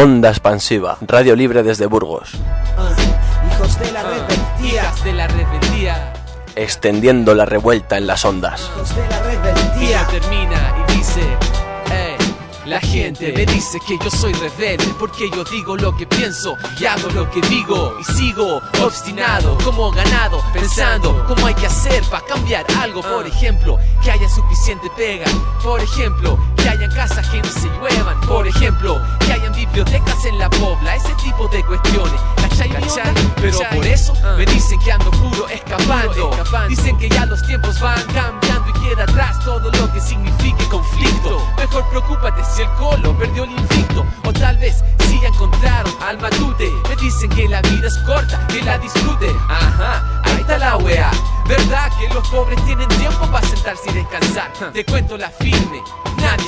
Onda Expansiva, Radio Libre desde Burgos. Hijos de la rebeldía. Hijas de la rebeldía. Extendiendo la revuelta en las ondas. Hijos de la Día rebeldía. termina y dice, "Ey, la gente me dice que yo soy rebelde porque yo digo lo que pienso y hago lo que digo y sigo obstinado como ganado pensando cómo hay que hacer para cambiar algo por ejemplo que haya suficiente pega por ejemplo que hayan casas que no se lluevan. Por ejemplo que hayan bibliotecas en la pobla ese tipo de cuestiones. ¿cachai? ¿Cachai? pero por eso me dicen que ando puro escapando. Dicen que ya los tiempos van cambiando y queda atrás todo lo que signifique conflicto. Mejor preocúpate si el colo perdió el invicto. O tal vez si ya encontraron al matute. Me dicen que la vida es corta que la disfrute. Ajá ahí está la wea. Verdad que los pobres tienen tiempo para sentarse y descansar te cuento la firme. Nadie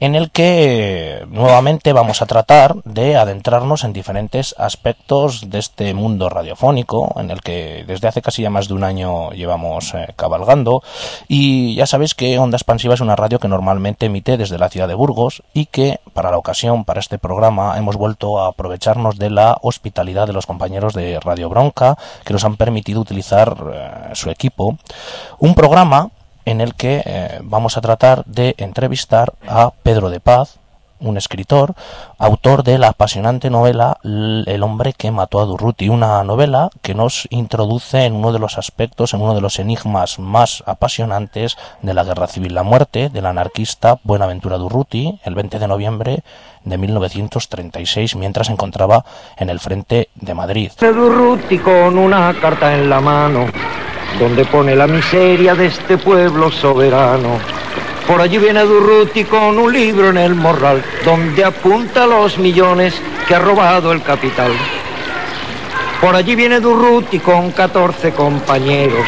en el que nuevamente vamos a tratar de adentrarnos en diferentes aspectos de este mundo radiofónico, en el que desde hace casi ya más de un año llevamos eh, cabalgando. Y ya sabéis que Onda Expansiva es una radio que normalmente emite desde la ciudad de Burgos y que para la ocasión, para este programa, hemos vuelto a aprovecharnos de la hospitalidad de los compañeros de Radio Bronca que nos han permitido utilizar eh, su equipo. Un programa en el que eh, vamos a tratar de entrevistar a Pedro de Paz, un escritor, autor de la apasionante novela El hombre que mató a Durruti, una novela que nos introduce en uno de los aspectos, en uno de los enigmas más apasionantes de la guerra civil, la muerte del anarquista Buenaventura Durruti, el 20 de noviembre de 1936, mientras se encontraba en el frente de Madrid. Durruti con una carta en la mano, donde pone la miseria de este pueblo soberano. Por allí viene Durruti con un libro en el morral, donde apunta los millones que ha robado el capital. Por allí viene Durruti con 14 compañeros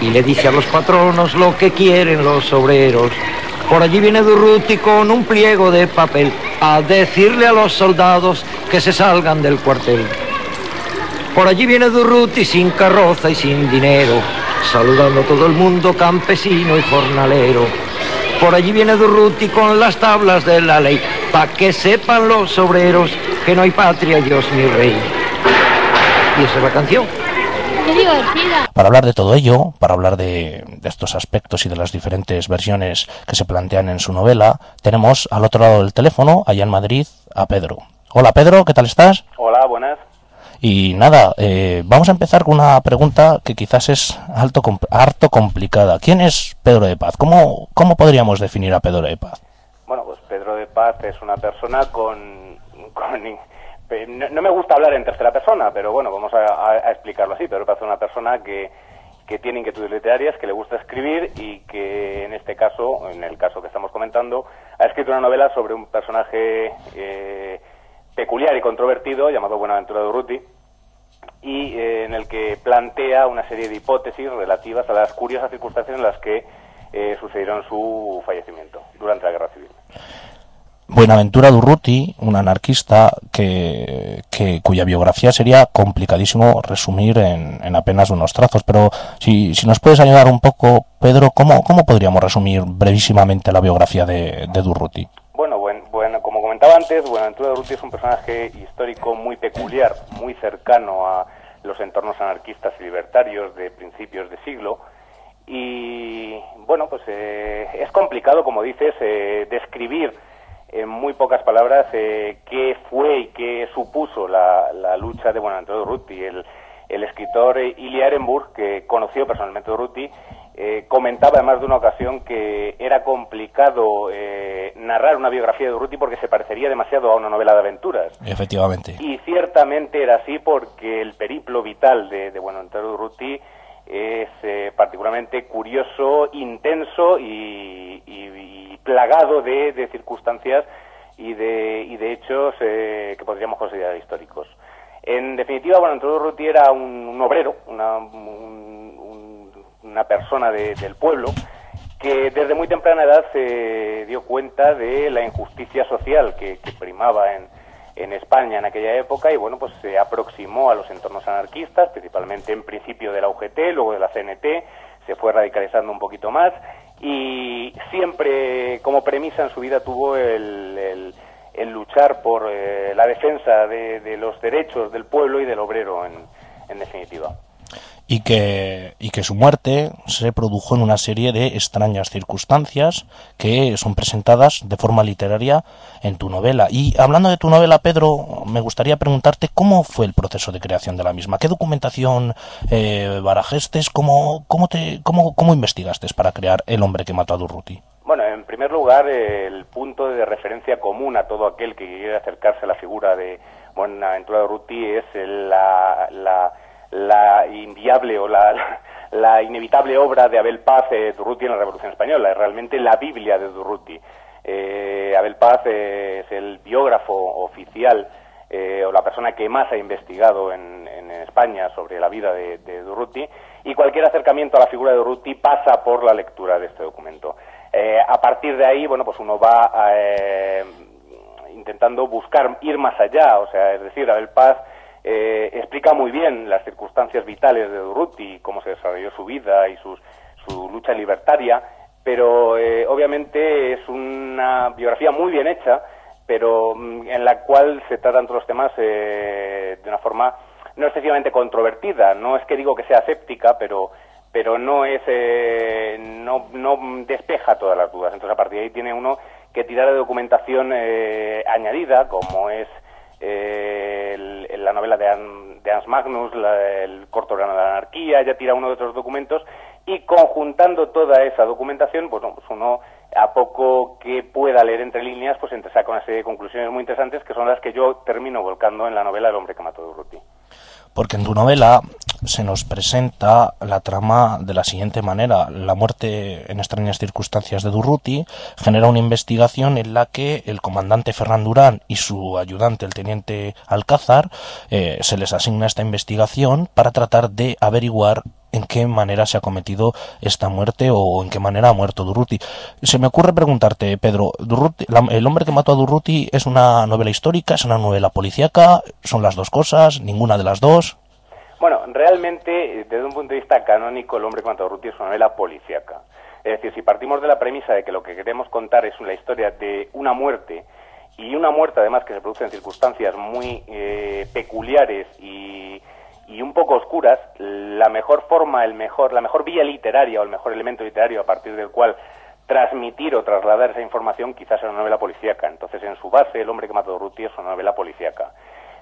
y le dice a los patronos lo que quieren los obreros. Por allí viene Durruti con un pliego de papel a decirle a los soldados que se salgan del cuartel. Por allí viene Durruti sin carroza y sin dinero, saludando a todo el mundo campesino y jornalero. Por allí viene Durruti con las tablas de la ley, pa' que sepan los obreros que no hay patria, Dios ni rey. Y esa es la canción. ¡Qué divertida! Para hablar de todo ello, para hablar de, de estos aspectos y de las diferentes versiones que se plantean en su novela, tenemos al otro lado del teléfono, allá en Madrid, a Pedro. Hola Pedro, ¿qué tal estás? Hola, buenas. Y nada, eh, vamos a empezar con una pregunta que quizás es alto, com- harto complicada. ¿Quién es Pedro de Paz? ¿Cómo, ¿Cómo podríamos definir a Pedro de Paz? Bueno, pues Pedro de Paz es una persona con... con- no, me gusta hablar en tercera persona, pero bueno, vamos a, a- a explicarlo así. Pedro de Paz es una persona que, que tiene inquietudes literarias, que le gusta escribir y que en este caso, en el caso que estamos comentando, ha escrito una novela sobre un personaje eh, peculiar y controvertido llamado Buenaventura de Urruti y eh, en el que plantea una serie de hipótesis relativas a las curiosas circunstancias en las que eh, sucedieron su fallecimiento durante la Guerra Civil. Buenaventura Durruti, un anarquista que, cuya biografía sería complicadísimo resumir en, en apenas unos trazos, pero si, nos puedes ayudar un poco, Pedro, ¿cómo, cómo podríamos resumir brevísimamente la biografía de Durruti? Bueno, buen- bueno, como comentaba antes, Buenaventura de Urruti es un personaje histórico muy peculiar, muy cercano a los entornos anarquistas y libertarios de principios de siglo. Y bueno, pues eh, es complicado, como dices, eh, describir en muy pocas palabras eh, qué fue y qué supuso la, lucha de Buenaventura de Urruti. El, el escritor Ilya Ehrenburg, que conoció personalmente a Urruti, eh, comentaba en más de una ocasión que era complicado eh, narrar una biografía de Urruti porque se parecería demasiado a una novela de aventuras. Efectivamente. Y ciertamente era así porque el periplo vital de, de Buenaventura Urruti es eh, particularmente curioso, intenso y, y- y plagado de, de circunstancias y de, y de hechos eh, que podríamos considerar históricos. En definitiva, Buenaventura Urruti era un, un obrero, una, un- un- una persona de- del pueblo que desde muy temprana edad se dio cuenta de la injusticia social que, primaba en, en España en aquella época y bueno, pues se aproximó a los entornos anarquistas, principalmente en principio de la UGT, luego de la CNT, se fue radicalizando un poquito más y siempre como premisa en su vida tuvo el, el, luchar por eh, la defensa de, los derechos del pueblo y del obrero en definitiva y que, y que su muerte se produjo en una serie de extrañas circunstancias que son presentadas de forma literaria en tu novela. Y hablando de tu novela, Pedro, me gustaría preguntarte cómo fue el proceso de creación de la misma. ¿Qué documentación eh, barajestes? ¿Cómo, cómo, te, cómo, ¿Cómo investigaste para crear El hombre que mató a Durruti? Bueno, en primer lugar, el punto de referencia común a todo aquel que quiere acercarse a la figura de Buenaventura Durruti es la, la la inviable o la, la inevitable obra de Abel Paz eh, Durruti en la Revolución Española, es realmente la Biblia de Durruti. Eh, Abel Paz es el biógrafo oficial eh, o la persona que más ha investigado en, en España sobre la vida de, de, Durruti y cualquier acercamiento a la figura de Durruti pasa por la lectura de este documento. Eh, a partir de ahí, bueno, pues uno va eh, intentando buscar ir más allá, o sea, es decir, Abel Paz eh, explica muy bien las circunstancias vitales de Durruti, cómo se desarrolló su vida y su lucha libertaria, pero eh, obviamente es una biografía muy bien hecha, pero mm, en la cual se tratan todos los temas eh, de una forma no excesivamente controvertida. No es que digo que sea escéptica, pero pero no es no, no despeja todas las dudas. Entonces a partir de ahí tiene uno que tirar de documentación añadida, como es eh, la novela de, Hans Magnus, el corto de la anarquía, ya tira uno de otros documentos y conjuntando toda esa documentación, pues, pues, uno a poco que pueda leer entre líneas, pues saca una serie de conclusiones muy interesantes que son las que yo termino volcando en la novela El hombre que mató a Durruti porque en tu novela se nos presenta la trama de la siguiente manera. La muerte en extrañas circunstancias de Durruti genera una investigación en la que el comandante Ferran Durán y su ayudante, el teniente Alcázar, eh, se les asigna esta investigación para tratar de averiguar en qué manera se ha cometido esta muerte o en qué manera ha muerto Durruti. Se me ocurre preguntarte, Pedro, El hombre que mató a Durruti es una novela histórica, es una novela policíaca, son las dos cosas, ninguna de las dos. Bueno, realmente, desde un punto de vista canónico, El hombre que mató a Durruti es una novela policíaca. Es decir, si partimos de la premisa de que lo que queremos contar es la historia de una muerte, y una muerte además que se produce en circunstancias muy eh, peculiares y y un poco oscuras, la mejor forma, el mejor, la mejor vía literaria o el mejor elemento literario a partir del cual transmitir o trasladar esa información quizás sea una novela policíaca. Entonces, en su base, El hombre que mató a Ruti es una novela policíaca.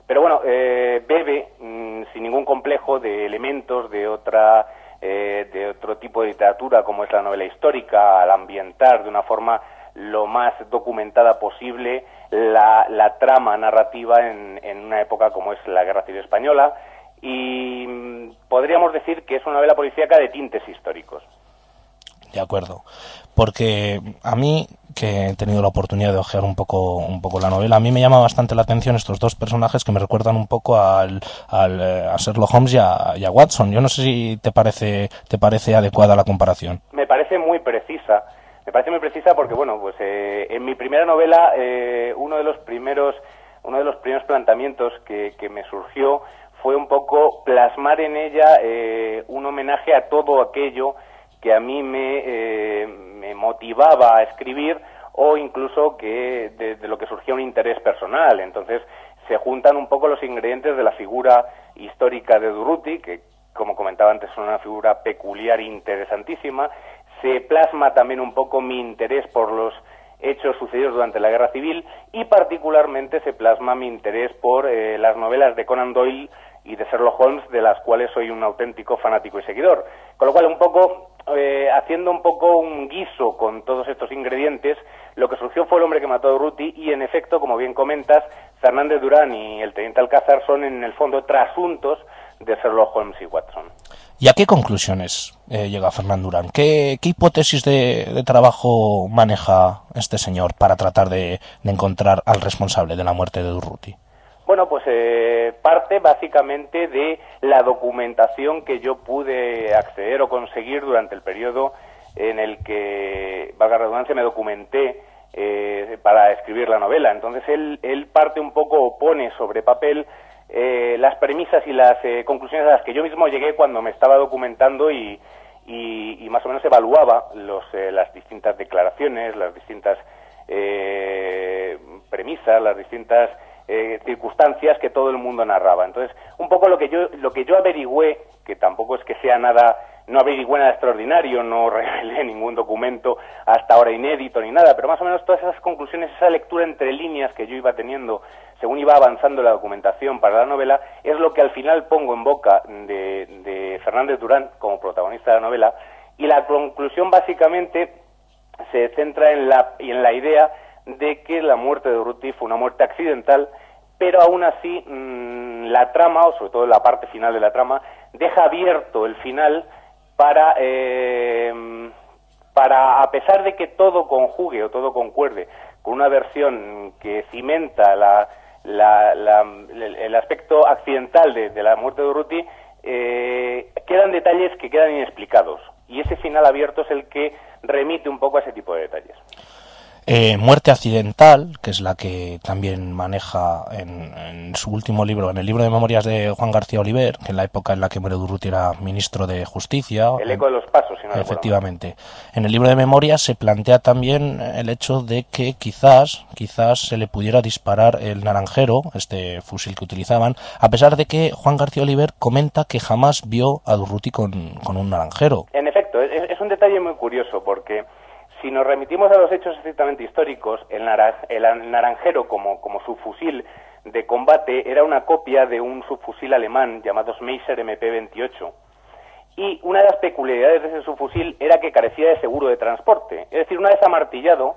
Pero bueno, eh, bebe mm, sin ningún complejo de elementos de otra eh, de otro tipo de literatura como es la novela histórica al ambientar de una forma lo más documentada posible la, la trama narrativa en, en una época como es la Guerra Civil Española y mm, podríamos decir que es una novela policíaca de tintes históricos. De acuerdo, porque a mí que he tenido la oportunidad de ojear un poco un poco la novela, a mí me llama bastante la atención estos dos personajes que me recuerdan un poco al, al eh, a Sherlock Holmes y a, Watson. Yo no sé si te parece te parece adecuada la comparación. Me parece muy precisa. Me parece muy precisa porque bueno, pues eh, en mi primera novela eh, uno de los primeros uno de los primeros planteamientos que, que me surgió fue un poco plasmar en ella eh, un homenaje a todo aquello que a mí me, eh, motivaba a escribir o incluso que de, lo que surgía un interés personal. Entonces se juntan un poco los ingredientes de la figura histórica de Durruti, que como comentaba antes es una figura peculiar e interesantísima. Se plasma también un poco mi interés por los hechos sucedidos durante la Guerra Civil y particularmente se plasma mi interés por eh, las novelas de Conan Doyle y de Sherlock Holmes, de las cuales soy un auténtico fanático y seguidor. Con lo cual, un poco, eh, haciendo un poco un guiso con todos estos ingredientes, lo que surgió fue el hombre que mató a Ruti y, en efecto, como bien comentas, Fernández Durán y el teniente Alcázar son, en el fondo, trasuntos de Sherlock Holmes y Watson. ¿Y a qué conclusiones eh, llega Fernando Durán? ¿Qué, hipótesis de, trabajo maneja este señor para tratar de encontrar al responsable de la muerte de Durruti? Bueno, pues eh, parte básicamente de la documentación que yo pude acceder o conseguir durante el periodo en el que, valga redundancia, me documenté eh, para escribir la novela. Entonces él, él parte un poco, o pone sobre papel eh, las premisas y las eh, conclusiones a las que yo mismo llegué cuando me estaba documentando y, y, más o menos evaluaba los, eh, las distintas declaraciones, las distintas eh, premisas, las distintas eh, circunstancias que todo el mundo narraba. Entonces, un poco lo que yo lo que yo averigüé, que tampoco es que sea nada, no averigüé nada extraordinario, no revelé ningún documento hasta ahora inédito ni nada, pero más o menos todas esas conclusiones, esa lectura entre líneas que yo iba teniendo según iba avanzando la documentación para la novela, es lo que al final pongo en boca de, de Fernández Durán como protagonista de la novela, y la conclusión básicamente se centra en la, en la idea de que la muerte de Urruti fue una muerte accidental, pero aún así mmm, la trama, o sobre todo la parte final de la trama, deja abierto el final para, eh, para, a pesar de que todo conjugue o todo concuerde con una versión que cimenta la, la, la, el aspecto accidental de, la muerte de Urruti, eh, quedan detalles que quedan inexplicados. Y ese final abierto es el que remite un poco a ese tipo de detalles. Eh, Muerte accidental, que es la que también maneja en, en, su último libro, en el libro de memorias de Juan García Oliver, que en la época en la que muere Durruti era ministro de Justicia. El eco de los pasos, si no Efectivamente. En el libro de memorias se plantea también el hecho de que quizás, quizás se le pudiera disparar el naranjero, este fusil que utilizaban, a pesar de que Juan García Oliver comenta que jamás vio a Durruti con, con un naranjero. En efecto, es, es un detalle muy curioso porque si nos remitimos a los hechos estrictamente históricos, el, el naranjero como, como subfusil de combate era una copia de un subfusil alemán llamado Schmeisser MP-28. Y una de las peculiaridades de ese subfusil era que carecía de seguro de transporte. Es decir, una vez amartillado,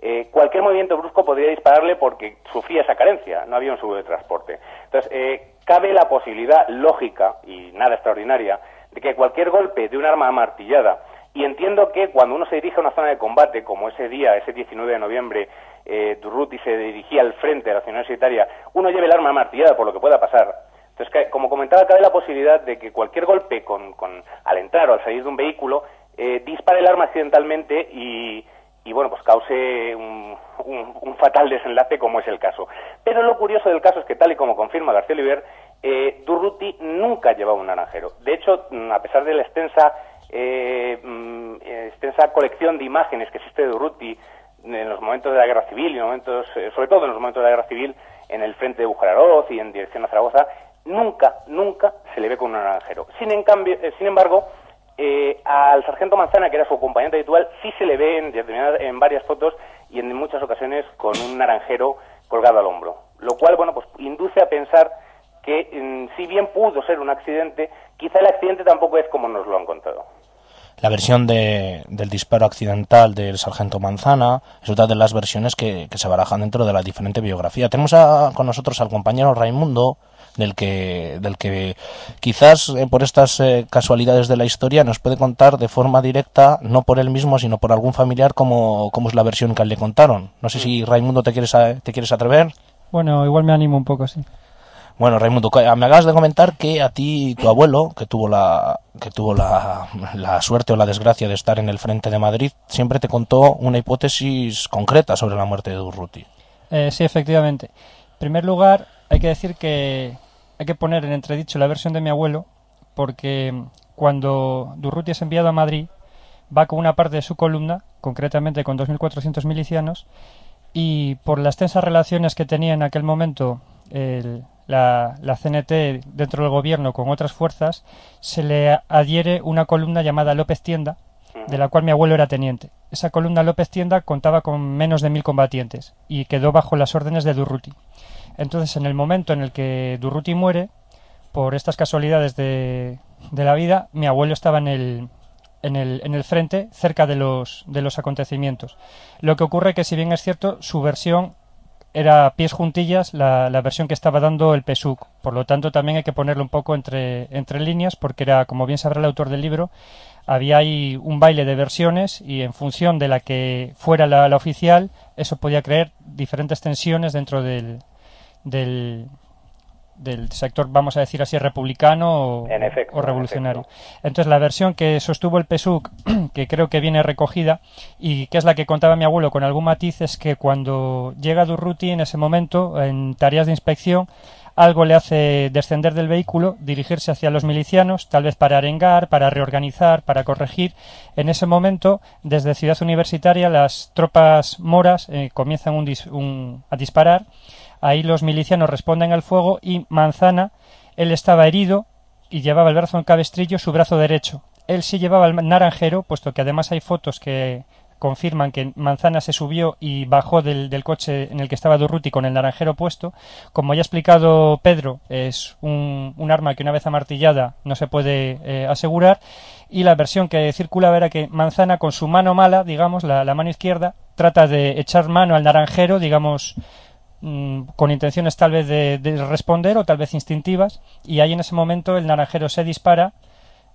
eh, cualquier movimiento brusco podría dispararle porque sufría esa carencia, no había un seguro de transporte. Entonces, eh, cabe la posibilidad lógica y nada extraordinaria de que cualquier golpe de un arma amartillada y entiendo que cuando uno se dirige a una zona de combate, como ese día, ese 19 de noviembre, eh, Durruti se dirigía al frente de la ciudad universitaria, uno lleve el arma martillada por lo que pueda pasar. Entonces, como comentaba, cabe la posibilidad de que cualquier golpe con, con, al entrar o al salir de un vehículo eh, dispare el arma accidentalmente y, y bueno, pues cause un, un, un, fatal desenlace como es el caso. Pero lo curioso del caso es que, tal y como confirma García Oliver, eh, Durruti nunca llevaba un naranjero. De hecho, a pesar de la extensa eh, extensa colección de imágenes que existe de Urruti en los momentos de la guerra civil y momentos, eh, sobre todo en los momentos de la guerra civil en el frente de Bujararoz y en dirección a Zaragoza, nunca, nunca se le ve con un naranjero. Sin, en cambio, eh, sin embargo, eh, al sargento Manzana, que era su acompañante habitual, sí se le ve en, en varias fotos y en muchas ocasiones con un naranjero colgado al hombro. Lo cual, bueno, pues induce a pensar que mm, si bien pudo ser un accidente, quizá el accidente tampoco es como nos lo han contado. La versión de, del disparo accidental del sargento Manzana es otra de las versiones que, que se barajan dentro de la diferente biografía. Tenemos a, con nosotros al compañero Raimundo, del que, del que quizás eh, por estas eh, casualidades de la historia nos puede contar de forma directa, no por él mismo, sino por algún familiar, cómo, cómo es la versión que le contaron. No sé si Raimundo te quieres, te quieres atrever. Bueno, igual me animo un poco, sí. Bueno, Raimundo, me acabas de comentar que a ti, tu abuelo, que tuvo la que tuvo la, la, suerte o la desgracia de estar en el frente de Madrid, siempre te contó una hipótesis concreta sobre la muerte de Durruti. Eh, sí, efectivamente. En primer lugar, hay que decir que hay que poner en entredicho la versión de mi abuelo, porque cuando Durruti es enviado a Madrid, va con una parte de su columna, concretamente con 2.400 milicianos, y por las tensas relaciones que tenía en aquel momento el, la, la, CNT dentro del gobierno con otras fuerzas, se le adhiere una columna llamada López Tienda, de la cual mi abuelo era teniente. Esa columna López Tienda contaba con menos de mil combatientes y quedó bajo las órdenes de Durruti. Entonces, en el momento en el que Durruti muere, por estas casualidades de, de la vida, mi abuelo estaba en el, en el, en el frente, cerca de los, de los acontecimientos. Lo que ocurre que, si bien es cierto, su versión era pies juntillas la, la, versión que estaba dando el PSUC. Por lo tanto, también hay que ponerlo un poco entre, entre líneas, porque era, como bien sabrá el autor del libro, había ahí un baile de versiones y en función de la que fuera la, la oficial, eso podía crear diferentes tensiones dentro del, del, del sector, vamos a decir así, republicano o, En efecto, o en revolucionario. Entonces, la versión que sostuvo el PSUC, que creo que viene recogida y que es la que contaba mi abuelo con algún matiz, es que cuando llega Durruti en ese momento, en tareas de inspección, algo le hace descender del vehículo, dirigirse hacia los milicianos, tal vez para arengar, para reorganizar, para corregir. En ese momento, desde Ciudad Universitaria, las tropas moras eh, comienzan un dis- un- a disparar. Ahí los milicianos responden al fuego y Manzana, él estaba herido y llevaba el brazo en cabestrillo, su brazo derecho. Él sí llevaba el naranjero, puesto que además hay fotos que confirman que Manzana se subió y bajó del, del coche en el que estaba Durruti con el naranjero puesto. Como ya ha explicado Pedro, es un, arma que una vez amartillada no se puede eh, asegurar. Y la versión que circulaba era que Manzana con su mano mala, digamos, la mano izquierda, trata de echar mano al naranjero, digamos, mm, con intenciones tal vez de, de responder o tal vez instintivas. Y ahí en ese momento el naranjero se dispara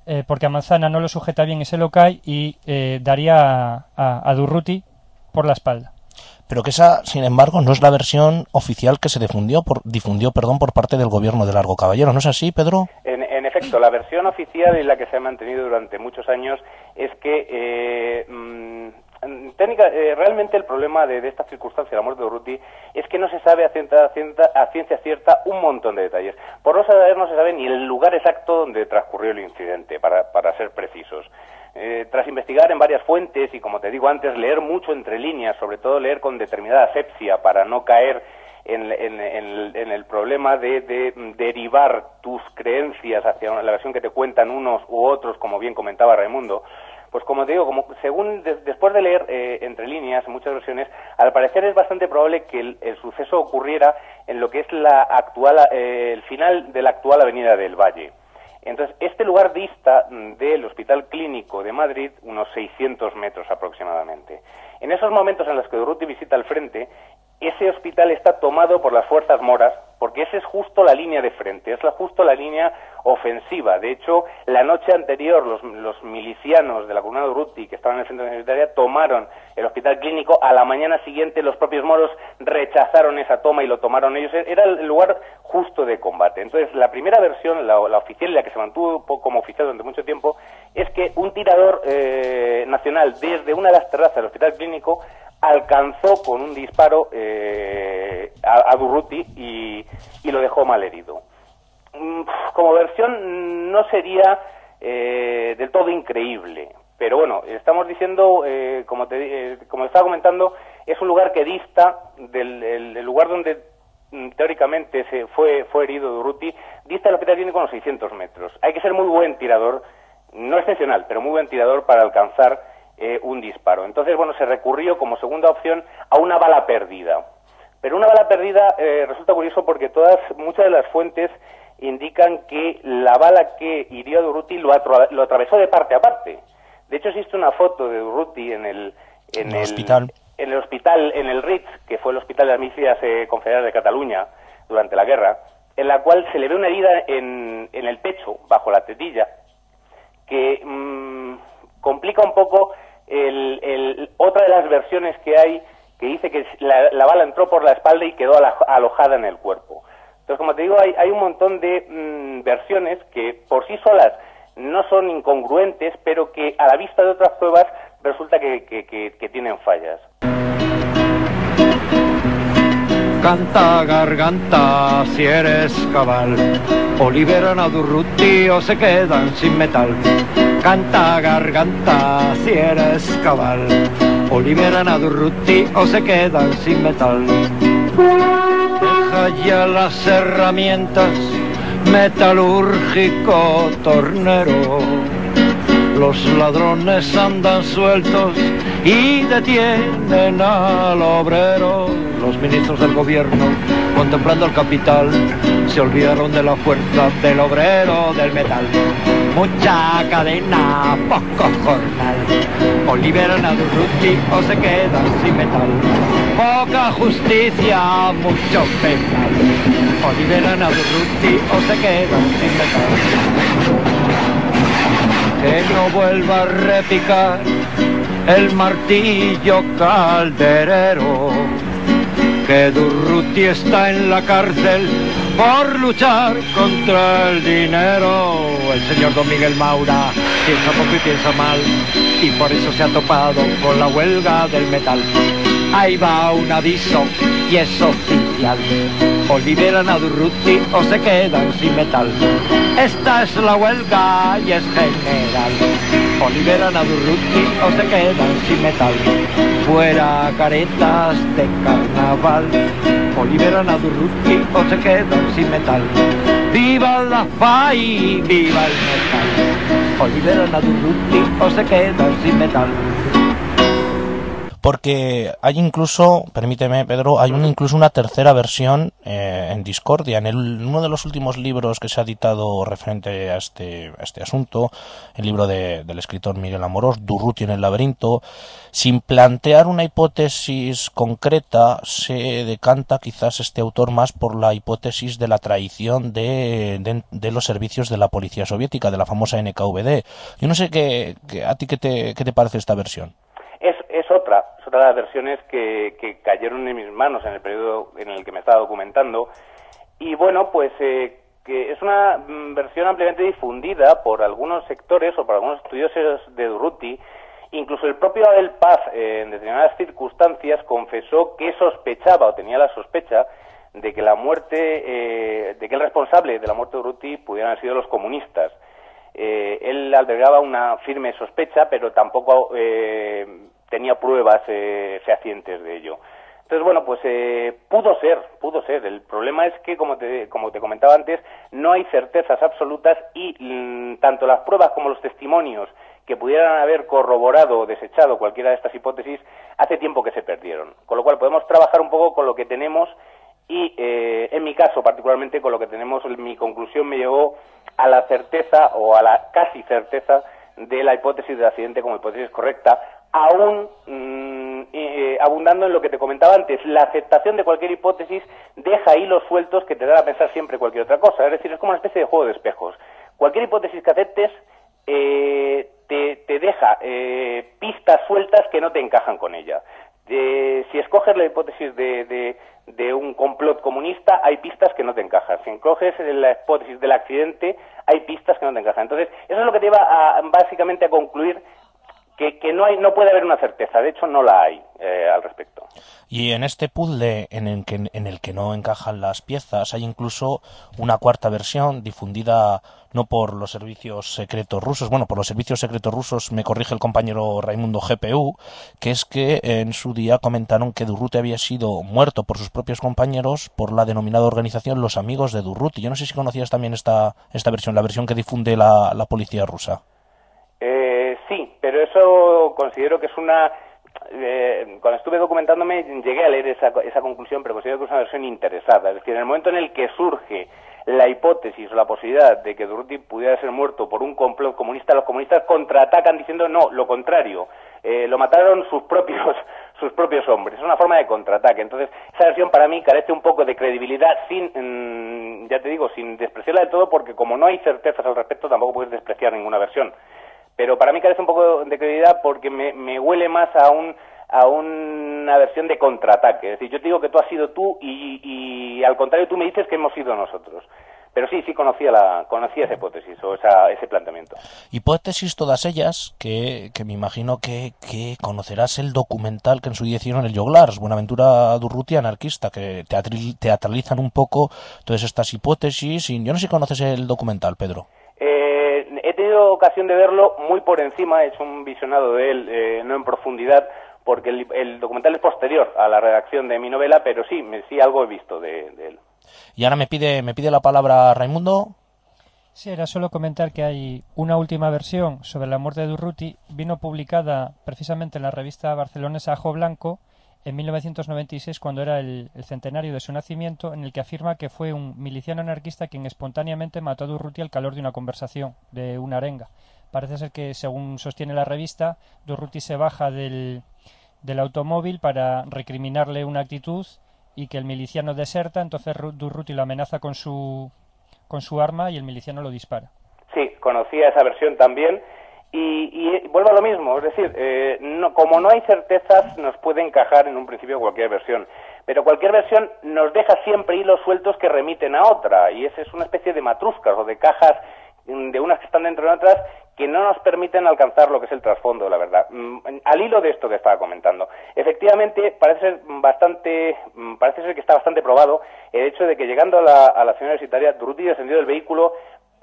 eh, porque a Manzana no lo sujeta bien y se lo cae y eh, daría a, a- a Durruti por la espalda. Pero que esa, sin embargo, no es la versión oficial que se difundió por, difundió perdón, por parte del gobierno de Largo Caballero. ¿No es así, Pedro? En, en efecto, la versión oficial y la que se ha mantenido durante muchos años es que eh, mm, técnica, eh, realmente el problema de, esta circunstancia, la muerte de Urruti, es que no se sabe a ciencia, cierta un montón de detalles. Por no saber, no se sabe ni el lugar exacto donde transcurrió el incidente, para, para ser precisos. Eh, tras investigar en varias fuentes y, como te digo antes, leer mucho entre líneas, sobre todo leer con determinada asepsia para no caer en, el problema de, de, derivar tus creencias hacia la versión que te cuentan unos u otros, como bien comentaba Raimundo, pues como te digo, como según de- después de leer eh, entre líneas muchas versiones, al parecer es bastante probable que el, suceso ocurriera en lo que es la actual, eh, el final de la actual Avenida del Valle. Entonces, este lugar dista mm, del Hospital Clínico de Madrid unos 600 metros aproximadamente. En esos momentos en los que Durruti visita el frente, ese hospital está tomado por las fuerzas moras, porque esa es justo la línea de frente, es la, justo la línea ofensiva. De hecho, la noche anterior los, milicianos de la comunidad de Urruti, que estaban en el centro universitario, tomaron el hospital clínico. A la mañana siguiente los propios moros rechazaron esa toma y lo tomaron ellos. Era el lugar justo de combate. Entonces, la primera versión, la, la oficial la que se mantuvo como oficial durante mucho tiempo, es que un tirador eh, nacional desde una de las terrazas del hospital clínico alcanzó con un disparo eh, a, Durruti y, lo dejó mal herido. Mm, Como versión no sería eh, del todo increíble, pero bueno, estamos diciendo, eh, como, te, eh, como estaba comentando, es un lugar que dista del el- el lugar donde mm, teóricamente se fue, fue herido Durruti, dista del hospital clínico unos 600 metros. Hay que ser muy buen tirador, no excepcional, pero muy buen tirador para alcanzar eh, un disparo. Entonces, bueno, se recurrió como segunda opción a una bala perdida. Pero una bala perdida eh, resulta curioso porque todas, muchas de las fuentes indican que la bala que hirió a Durruti lo, atra- lo atravesó de parte a parte. De hecho, existe una foto de Durruti en el, en En el hospital. en el hospital, en el Ritz, que fue el hospital de las milicias eh, confederadas de Cataluña durante la guerra, en la cual se le ve una herida en, en el pecho, bajo la tetilla, que mm, complica un poco el- el- otra de las versiones que hay que dice que la, la bala entró por la espalda y quedó alojada en el cuerpo. Entonces, como te digo, hay, hay un montón de mm, versiones que por sí solas no son incongruentes, pero que a la vista de otras pruebas resulta que, que- que- que tienen fallas. Canta garganta si eres cabal, o liberan a Durruti o se quedan sin metal. Canta garganta si eres cabal, o liberan a Durruti o se quedan sin metal. Deja ya las herramientas, metalúrgico tornero. Los ladrones andan sueltos y detienen al obrero. Los ministros del gobierno, contemplando el capital, se olvidaron de la fuerza del obrero del metal. Mucha cadena, poco jornal. O liberan a Durruti o se quedan sin metal. Poca justicia, mucho penal. O liberan a Durruti o se quedan sin metal que no vuelva a repicar el martillo calderero, que Durruti está en la cárcel por luchar contra el dinero. El señor Don Miguel Maura piensa poco y piensa mal y por eso se ha topado con la huelga del metal. Ahí va un aviso y es oficial. O liberan a Durruti o se quedan sin metal. Esta es la huelga y es general. O liberan a o se quedan sin metal. Fuera caretas de carnaval. O liberan a o se quedan sin metal. ¡Viva la FAI! ¡Viva el metal! O liberan a o se quedan sin metal porque hay incluso, permíteme Pedro, hay un, incluso una tercera versión eh, en Discordia. En, el, uno de los últimos libros que se ha editado referente a este, a este asunto, el libro de, del escritor Miguel Amorós, Durruti en el laberinto, sin plantear una hipótesis concreta, se decanta quizás este autor más por la hipótesis de la traición de, de, de los servicios de la policía soviética, de la famosa NKVD. Yo no sé qué, qué a ti qué te, qué te parece esta versión. Versiones que, cayeron en mis manos en el periodo en el que me estaba documentando. Y bueno, pues eh, que es una mm, versión ampliamente difundida por algunos sectores o por algunos estudiosos de Durruti. Incluso el propio Abel Paz, eh, en determinadas circunstancias, confesó que sospechaba o tenía la sospecha de que la muerte, eh, de que el responsable de la muerte de Durruti pudieran haber sido los comunistas. Eh, él albergaba una firme sospecha, pero tampoco eh, tenía pruebas eh, fehacientes de ello. Entonces, bueno, pues eh, pudo ser, pudo ser. El problema es que, como te, como te comentaba antes, no hay certezas absolutas y mmm, tanto las pruebas como los testimonios que pudieran haber corroborado o desechado cualquiera de estas hipótesis hace tiempo que se perdieron. Con lo cual podemos trabajar un poco con lo que tenemos y, eh, en mi caso particularmente, con lo que tenemos, mi conclusión me llevó a la certeza o a la casi certeza de la hipótesis del accidente como hipótesis correcta, aún mmm, eh, abundando en lo que te comentaba antes, la aceptación de cualquier hipótesis deja hilos sueltos que te dan a pensar siempre cualquier otra cosa. Es decir, es como una especie de juego de espejos. Cualquier hipótesis que aceptes eh, te, te, deja eh, pistas sueltas que no te encajan con ella. Eh, si escoges la hipótesis de, de, de, un complot comunista, hay pistas que no te encajan. Si escoges la hipótesis del accidente, hay pistas que no te encajan. Entonces, eso es lo que te lleva a, básicamente a concluir que, que, no hay no puede haber una certeza. De hecho no la hay eh, al respecto. Y en este puzzle en el que en el que no encajan las piezas hay incluso una cuarta versión difundida no por los servicios secretos rusos. Bueno por los servicios secretos rusos me corrige el compañero Raimundo GPU que es que en su día comentaron que Durruti había sido muerto por sus propios compañeros por la denominada organización los amigos de Durruti. Yo no sé si conocías también esta esta versión la versión que difunde la, la policía rusa. Eh, considero que es una... Eh, cuando estuve documentándome llegué a leer esa, esa conclusión, pero considero que es una versión interesada. Es decir, en el momento en el que surge la hipótesis o la posibilidad de que Durruti pudiera ser muerto por un complot comunista, los comunistas contraatacan diciendo no, lo contrario, eh, lo mataron sus propios sus propios hombres. Es una forma de contraataque. Entonces, esa versión para mí carece un poco de credibilidad sin, mmm, ya te digo, sin despreciarla de todo, porque como no hay certezas al respecto, tampoco puedes despreciar ninguna versión pero para mí carece un poco de credibilidad porque me, me huele más a un a una versión de contraataque. Es decir, yo te digo que tú has sido tú y, al contrario tú me dices que hemos sido nosotros. Pero sí, sí conocía, la, conocía esa hipótesis o esa, ese planteamiento. Hipótesis todas ellas que, que me imagino que, que, conocerás el documental que en su día hicieron el Joglars, Buenaventura Durruti anarquista, que teatralizan un poco todas estas hipótesis. Y yo no sé si conoces el documental, Pedro. Tenido ocasión de verlo muy por encima, he hecho un visionado de él, eh, no en profundidad, porque el, el, documental es posterior a la redacción de mi novela, pero sí, me, sí algo he visto de, de, él. Y ahora me pide, me pide la palabra Raimundo. Sí, era solo comentar que hay una última versión sobre la muerte de Durruti, vino publicada precisamente en la revista barcelonesa Ajo Blanco, en 1996 cuando era el, centenario de su nacimiento, en el que afirma que fue un miliciano anarquista quien espontáneamente mató a Durruti al calor de una conversación, de una arenga. Parece ser que, según sostiene la revista, Durruti se baja del, del automóvil para recriminarle una actitud y que el miliciano deserta, entonces Durruti lo amenaza con su, con su arma y el miliciano lo dispara. Sí, conocía esa versión también y, y, vuelvo a lo mismo, es decir, eh, no, como no hay certezas, nos puede encajar en un principio cualquier versión. pero cualquier versión nos deja siempre hilos sueltos que remiten a otra, y esa es una especie de matruscas o de cajas mm, de unas que están dentro de otras que no nos permiten alcanzar lo que es el trasfondo, la verdad. Mm, al hilo de esto que estaba comentando, efectivamente parece ser bastante, mm, parece ser que está bastante probado el hecho de que llegando a la, a la ciudad universitaria, descendió del vehículo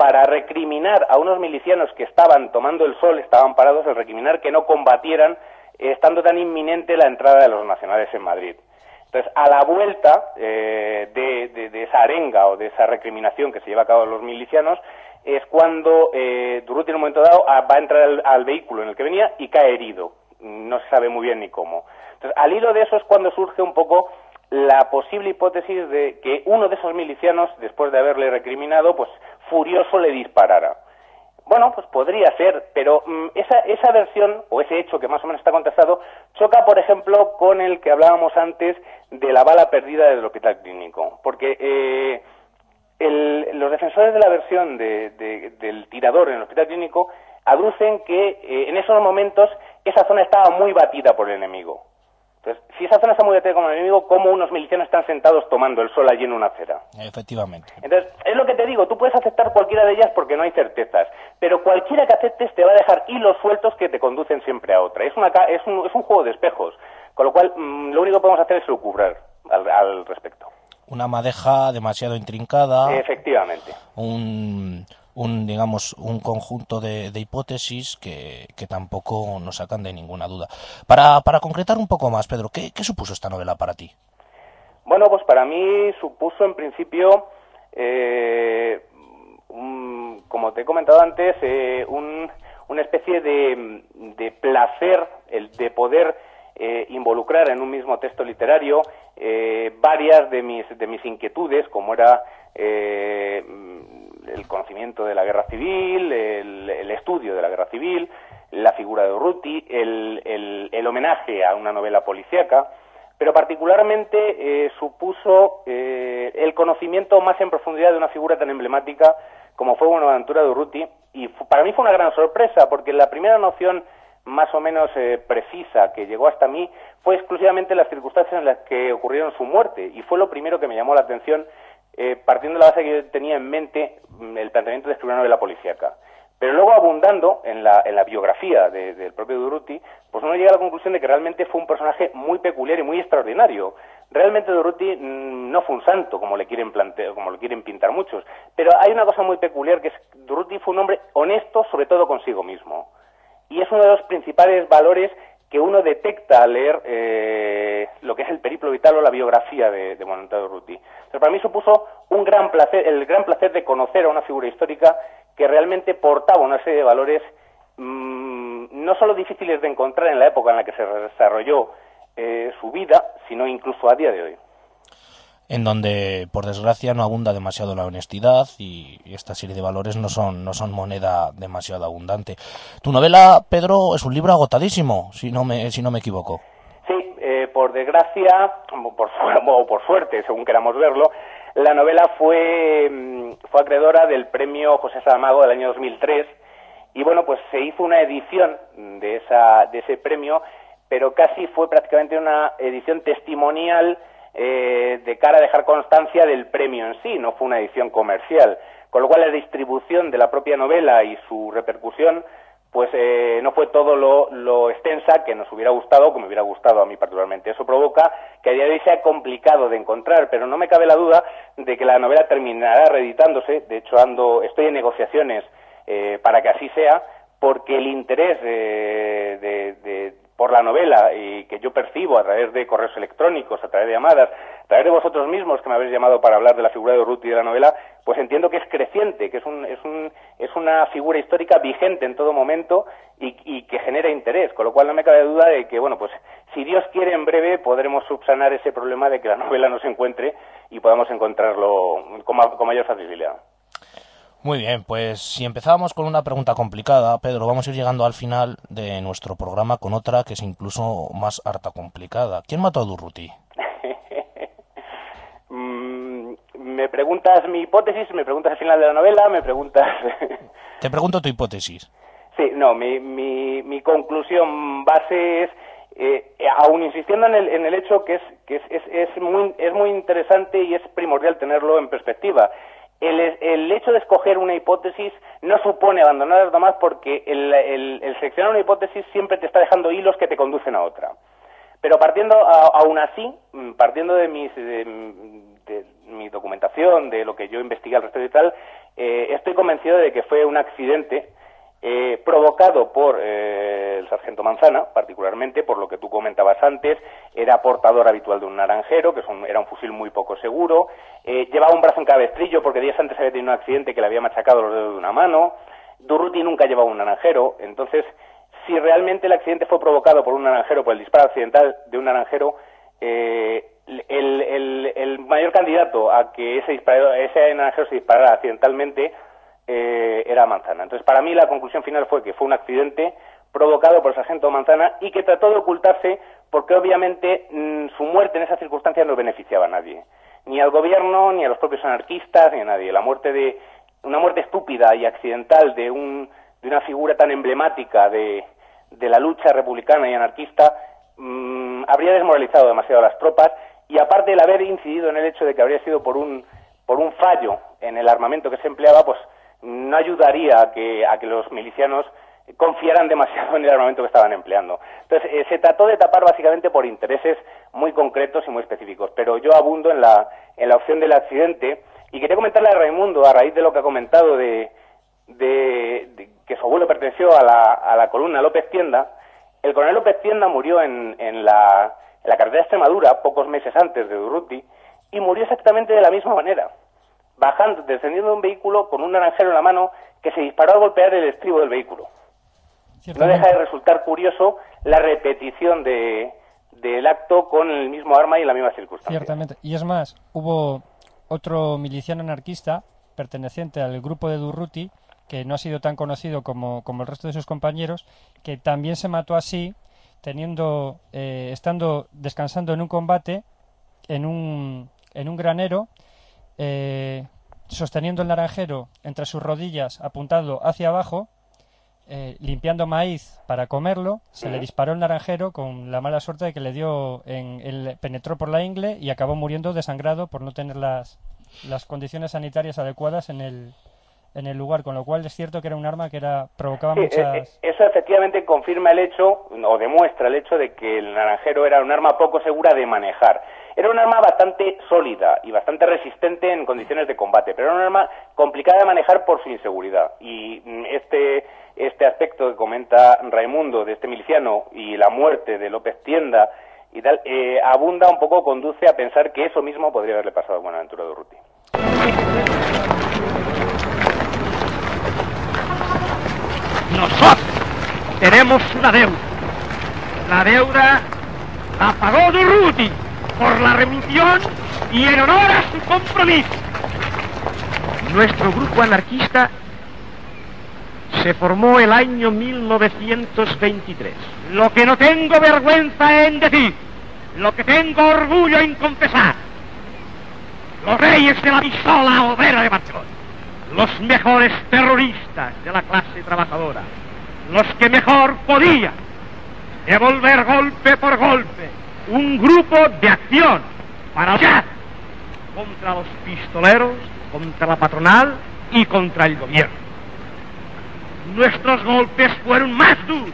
para recriminar a unos milicianos que estaban tomando el sol, estaban parados, el recriminar que no combatieran, eh, estando tan inminente la entrada de los nacionales en Madrid. Entonces, a la vuelta eh, de, esa arenga o de esa recriminación que se lleva a cabo los milicianos, es cuando eh, Durruti en un momento dado va a entrar al, vehículo en el que venía y cae herido. No se sabe muy bien ni cómo. Entonces, al hilo de eso es cuando surge un poco la posible hipótesis de que uno de esos milicianos, después de haberle recriminado, pues furioso le disparara. Bueno, pues podría ser, pero mm, esa, esa versión, o ese hecho que más o menos está contestado, choca, por ejemplo, con el que hablábamos antes de la bala perdida del hospital clínico. Porque eh, los defensores de la versión del tirador en el hospital clínico aducen que eh, en esos momentos esa zona estaba muy batida por el enemigo. Entonces, si esa zona está muy con el enemigo, ¿cómo unos milicianos están sentados tomando el sol allí en una acera? Efectivamente. Entonces, es lo que te digo, tú puedes aceptar cualquiera de ellas porque no hay certezas, pero cualquiera que aceptes te va a dejar hilos sueltos que te conducen siempre a otra. Es, una, es, un, es un juego de espejos, con lo cual mm, lo único que podemos hacer es lucubrar al respecto una madeja demasiado intrincada. Efectivamente. Un, un digamos, un conjunto de, hipótesis que, tampoco nos sacan de ninguna duda. Para, para concretar un poco más, Pedro, ¿qué, supuso esta novela para ti? Bueno, pues para mí supuso en principio, eh, como te he comentado antes, eh, una especie de, de placer, el de poder eh, involucrar en un mismo texto literario eh, varias de mis, de mis inquietudes, como era eh, el conocimiento de la guerra civil, el, estudio de la guerra civil, la figura de Urruti, el, homenaje a una novela policíaca, pero particularmente supuso el conocimiento más en profundidad de una figura tan emblemática como fue Buenaventura de Urruti, y para mí fue una gran sorpresa, porque la primera noción más o menos eh, precisa que llegó hasta mí fue exclusivamente las circunstancias en las que ocurrieron su muerte y fue lo primero que me llamó la atención eh, partiendo de la base que yo tenía en mente mm, el planteamiento de escribir una novela policíaca. Pero luego abundando en la, en la biografía del propio Durruti, pues uno llega a la conclusión de que realmente fue un personaje muy peculiar y muy extraordinario. Realmente Durruti mm, no fue un santo, como le quieren como quieren pintar muchos. Pero hay una cosa muy peculiar que es Durruti fue un hombre honesto, sobre todo consigo mismo y es uno de los principales valores que uno detecta al leer eh, lo que es el periplo vital o la biografía de, de Montado Ruti. Pero para mí supuso un gran placer, el gran placer de conocer a una figura histórica que realmente portaba una serie de valores mmm, no solo difíciles de encontrar en la época en la que se desarrolló eh, su vida, sino incluso a día de hoy en donde por desgracia no abunda demasiado la honestidad y esta serie de valores no son, no son moneda demasiado abundante. Tu novela, Pedro, es un libro agotadísimo, si no me, si no me equivoco. Sí, eh, por desgracia, por, o por suerte, según queramos verlo, la novela fue, mm, fue acreedora del premio José Saramago del año 2003 y bueno, pues se hizo una edición de, esa, de ese premio, pero casi fue prácticamente una edición testimonial eh, de cara a dejar constancia del premio en sí, no fue una edición comercial. Con lo cual la distribución de la propia novela y su repercusión pues eh, no fue todo lo, extensa que nos hubiera gustado, como me hubiera gustado a mí particularmente. Eso provoca que a día de hoy sea complicado de encontrar, pero no me cabe la duda de que la novela terminará reeditándose. De hecho, ando, estoy en negociaciones eh, para que así sea, porque el interés de, por la novela y que yo percibo a través de correos electrónicos, a través de llamadas, a través de vosotros mismos que me habéis llamado para hablar de la figura de Urruti y de la novela, pues entiendo que es creciente, que es, un, es, un, es una figura histórica vigente en todo momento y, que genera interés, con lo cual no me cabe duda de que, bueno, pues si Dios quiere en breve podremos subsanar ese problema de que la novela no se encuentre y podamos encontrarlo con, con mayor facilidad. Muy bien, pues si empezamos con una pregunta complicada, Pedro, vamos a ir llegando al final de nuestro programa con otra que es incluso más harta complicada. ¿Quién mató a Durruti? Mm, me preguntas mi hipótesis, me preguntas el final de la novela, me preguntas... Te pregunto tu hipótesis. Sí, no, mi, mi, mi conclusión base es eh, aún insistiendo en el, en el hecho que, es, que es, es, es, muy, es muy interesante y es primordial tenerlo en perspectiva. El, el, hecho de escoger una hipótesis no supone abandonar las demás porque el, el, el, seleccionar una hipótesis siempre te está dejando hilos que te conducen a otra. Pero partiendo, a, aún así, mm, partiendo de, mis, de, mi documentación, de lo que yo investigué al respecto y tal, eh, estoy convencido de que fue un accidente eh, provocado por eh, el sargento Manzana, particularmente por lo que tú comentabas antes, era portador habitual de un naranjero, que un, era un fusil muy poco seguro, eh, llevaba un brazo en cabestrillo porque días antes había tenido un accidente que le había machacado los dedos de una mano, Durruti nunca llevaba un naranjero, entonces, si realmente el accidente fue provocado por un naranjero, por el disparo accidental de un naranjero, el, el, el, mayor candidato a que ese, ese naranjero se disparara accidentalmente eh, era Manzana. Entonces, para mí la conclusión final fue que fue un accidente provocado por el sargento Manzana y que trató de ocultarse porque obviamente mmm, su muerte en esas circunstancias no beneficiaba a nadie, ni al gobierno, ni a los propios anarquistas, ni a nadie. La muerte de una muerte estúpida y accidental de, un, de una figura tan emblemática de, de la lucha republicana y anarquista mmm, habría desmoralizado demasiado a las tropas y aparte el haber incidido en el hecho de que habría sido por un por un fallo en el armamento que se empleaba, pues no ayudaría a que, a que los milicianos confiaran demasiado en el armamento que estaban empleando. Entonces, eh, se trató de tapar básicamente por intereses muy concretos y muy específicos, pero yo abundo en la, en la opción del accidente y quería comentarle a Raimundo, a raíz de lo que ha comentado de, de, que su abuelo perteneció a la, a la columna López Tienda, el coronel López Tienda murió en, en, la, en la carretera de Extremadura pocos meses antes de Durruti y murió exactamente de la misma manera bajando, descendiendo de un vehículo con un naranjero en la mano que se disparó al golpear el estribo del vehículo. No deja de resultar curioso la repetición de, del acto con el mismo arma y en la misma circunstancia. Ciertamente. Y es más, hubo otro miliciano anarquista perteneciente al grupo de Durruti, que no ha sido tan conocido como, como el resto de sus compañeros, que también se mató así, teniendo, eh, estando descansando en un combate en un, en un granero eh, sosteniendo el naranjero entre sus rodillas, apuntando hacia abajo, eh, limpiando maíz para comerlo, se le disparó el naranjero con la mala suerte de que le dio, en, el, penetró por la ingle y acabó muriendo desangrado por no tener las, las condiciones sanitarias adecuadas en el, en el lugar, con lo cual es cierto que era un arma que era provocaba Sí, muchas... eh, eh, eso efectivamente confirma el hecho, o demuestra el hecho de que el naranjero era un arma poco segura de manejar. Era un arma bastante sólida y bastante resistente en condiciones de combate, pero era un arma complicada de manejar por su inseguridad. Y mm, este, este aspecto que comenta Raimundo de este miliciano y la muerte de López Tienda y tal, eh, abunda un poco, conduce a pensar que eso mismo podría haberle pasado a Buenaventura de Urruti. Nosotros tenemos una deuda. La deuda la pagó Durruti por la remisión y en honor a su compromiso. Nuestro grupo anarquista se formó el año 1923. Lo que no tengo vergüenza en decir, lo que tengo orgullo en confesar, los reyes de la pistola obrera de Barcelona, los mejores terroristas de la clase trabajadora, los que mejor podían devolver golpe por golpe un grupo de acción para luchar contra los pistoleros, contra la patronal y contra el gobierno. Nuestros golpes fueron más duros,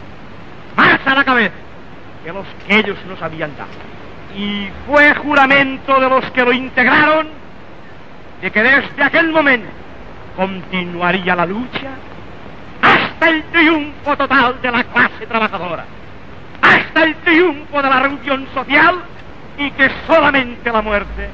más a la cabeza que los que ellos nos habían dado. Y fue juramento de los que lo integraron de que desde aquel momento continuaría la lucha hasta el triunfo total de la clase trabajadora, hasta el triunfo de la reunión social y que solamente la muerte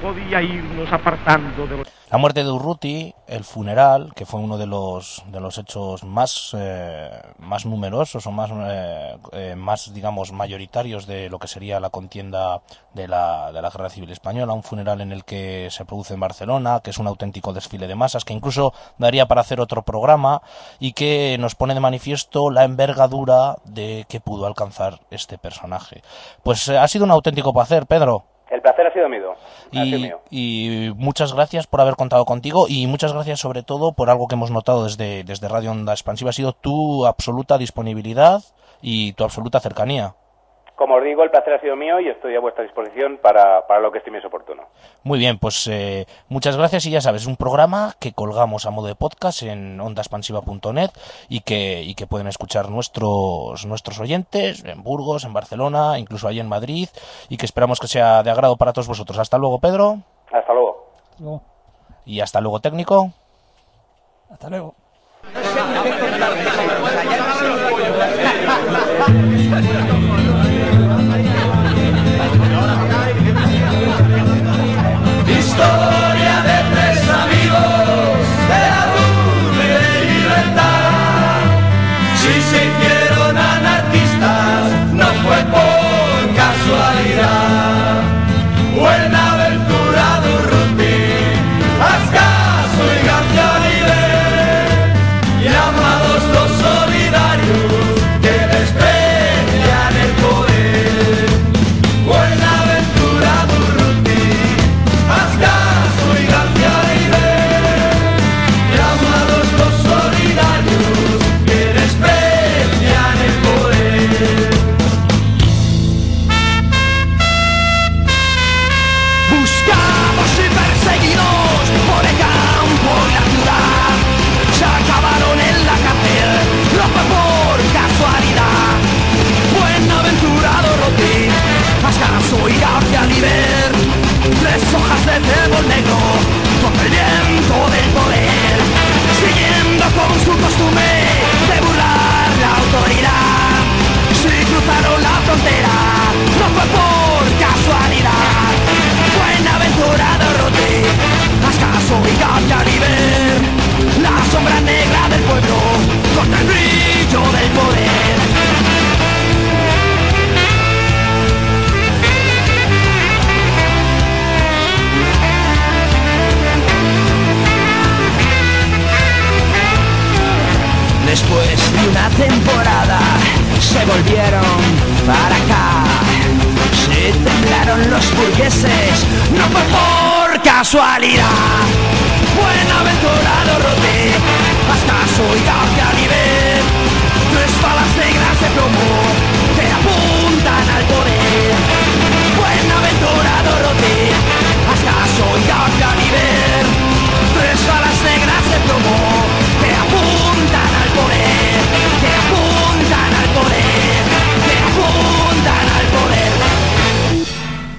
podía irnos apartando de los... La muerte de Urruti, el funeral, que fue uno de los, de los hechos más, eh, más numerosos o más, eh, eh, más, digamos, mayoritarios de lo que sería la contienda de la, de la Guerra Civil Española, un funeral en el que se produce en Barcelona, que es un auténtico desfile de masas, que incluso daría para hacer otro programa y que nos pone de manifiesto la envergadura de que pudo alcanzar este personaje. Pues ha sido un auténtico placer, Pedro. El placer ha sido mío. Ha sido Y, mío. y muchas gracias por haber contado contigo y muchas gracias sobre todo por algo que hemos notado desde, desde Radio Onda Expansiva, ha sido tu absoluta disponibilidad y tu absoluta cercanía. Como os digo, el placer ha sido mío y estoy a vuestra disposición para, para lo que estiméis oportuno. Muy bien, pues eh, muchas gracias y ya sabes, es un programa que colgamos a modo de podcast en ondaspansiva.net y que, y que pueden escuchar nuestros, nuestros oyentes en Burgos, en Barcelona, incluso allí en Madrid y que esperamos que sea de agrado para todos vosotros. Hasta luego, Pedro. Hasta luego. Hasta luego. Y hasta luego, técnico. Hasta luego.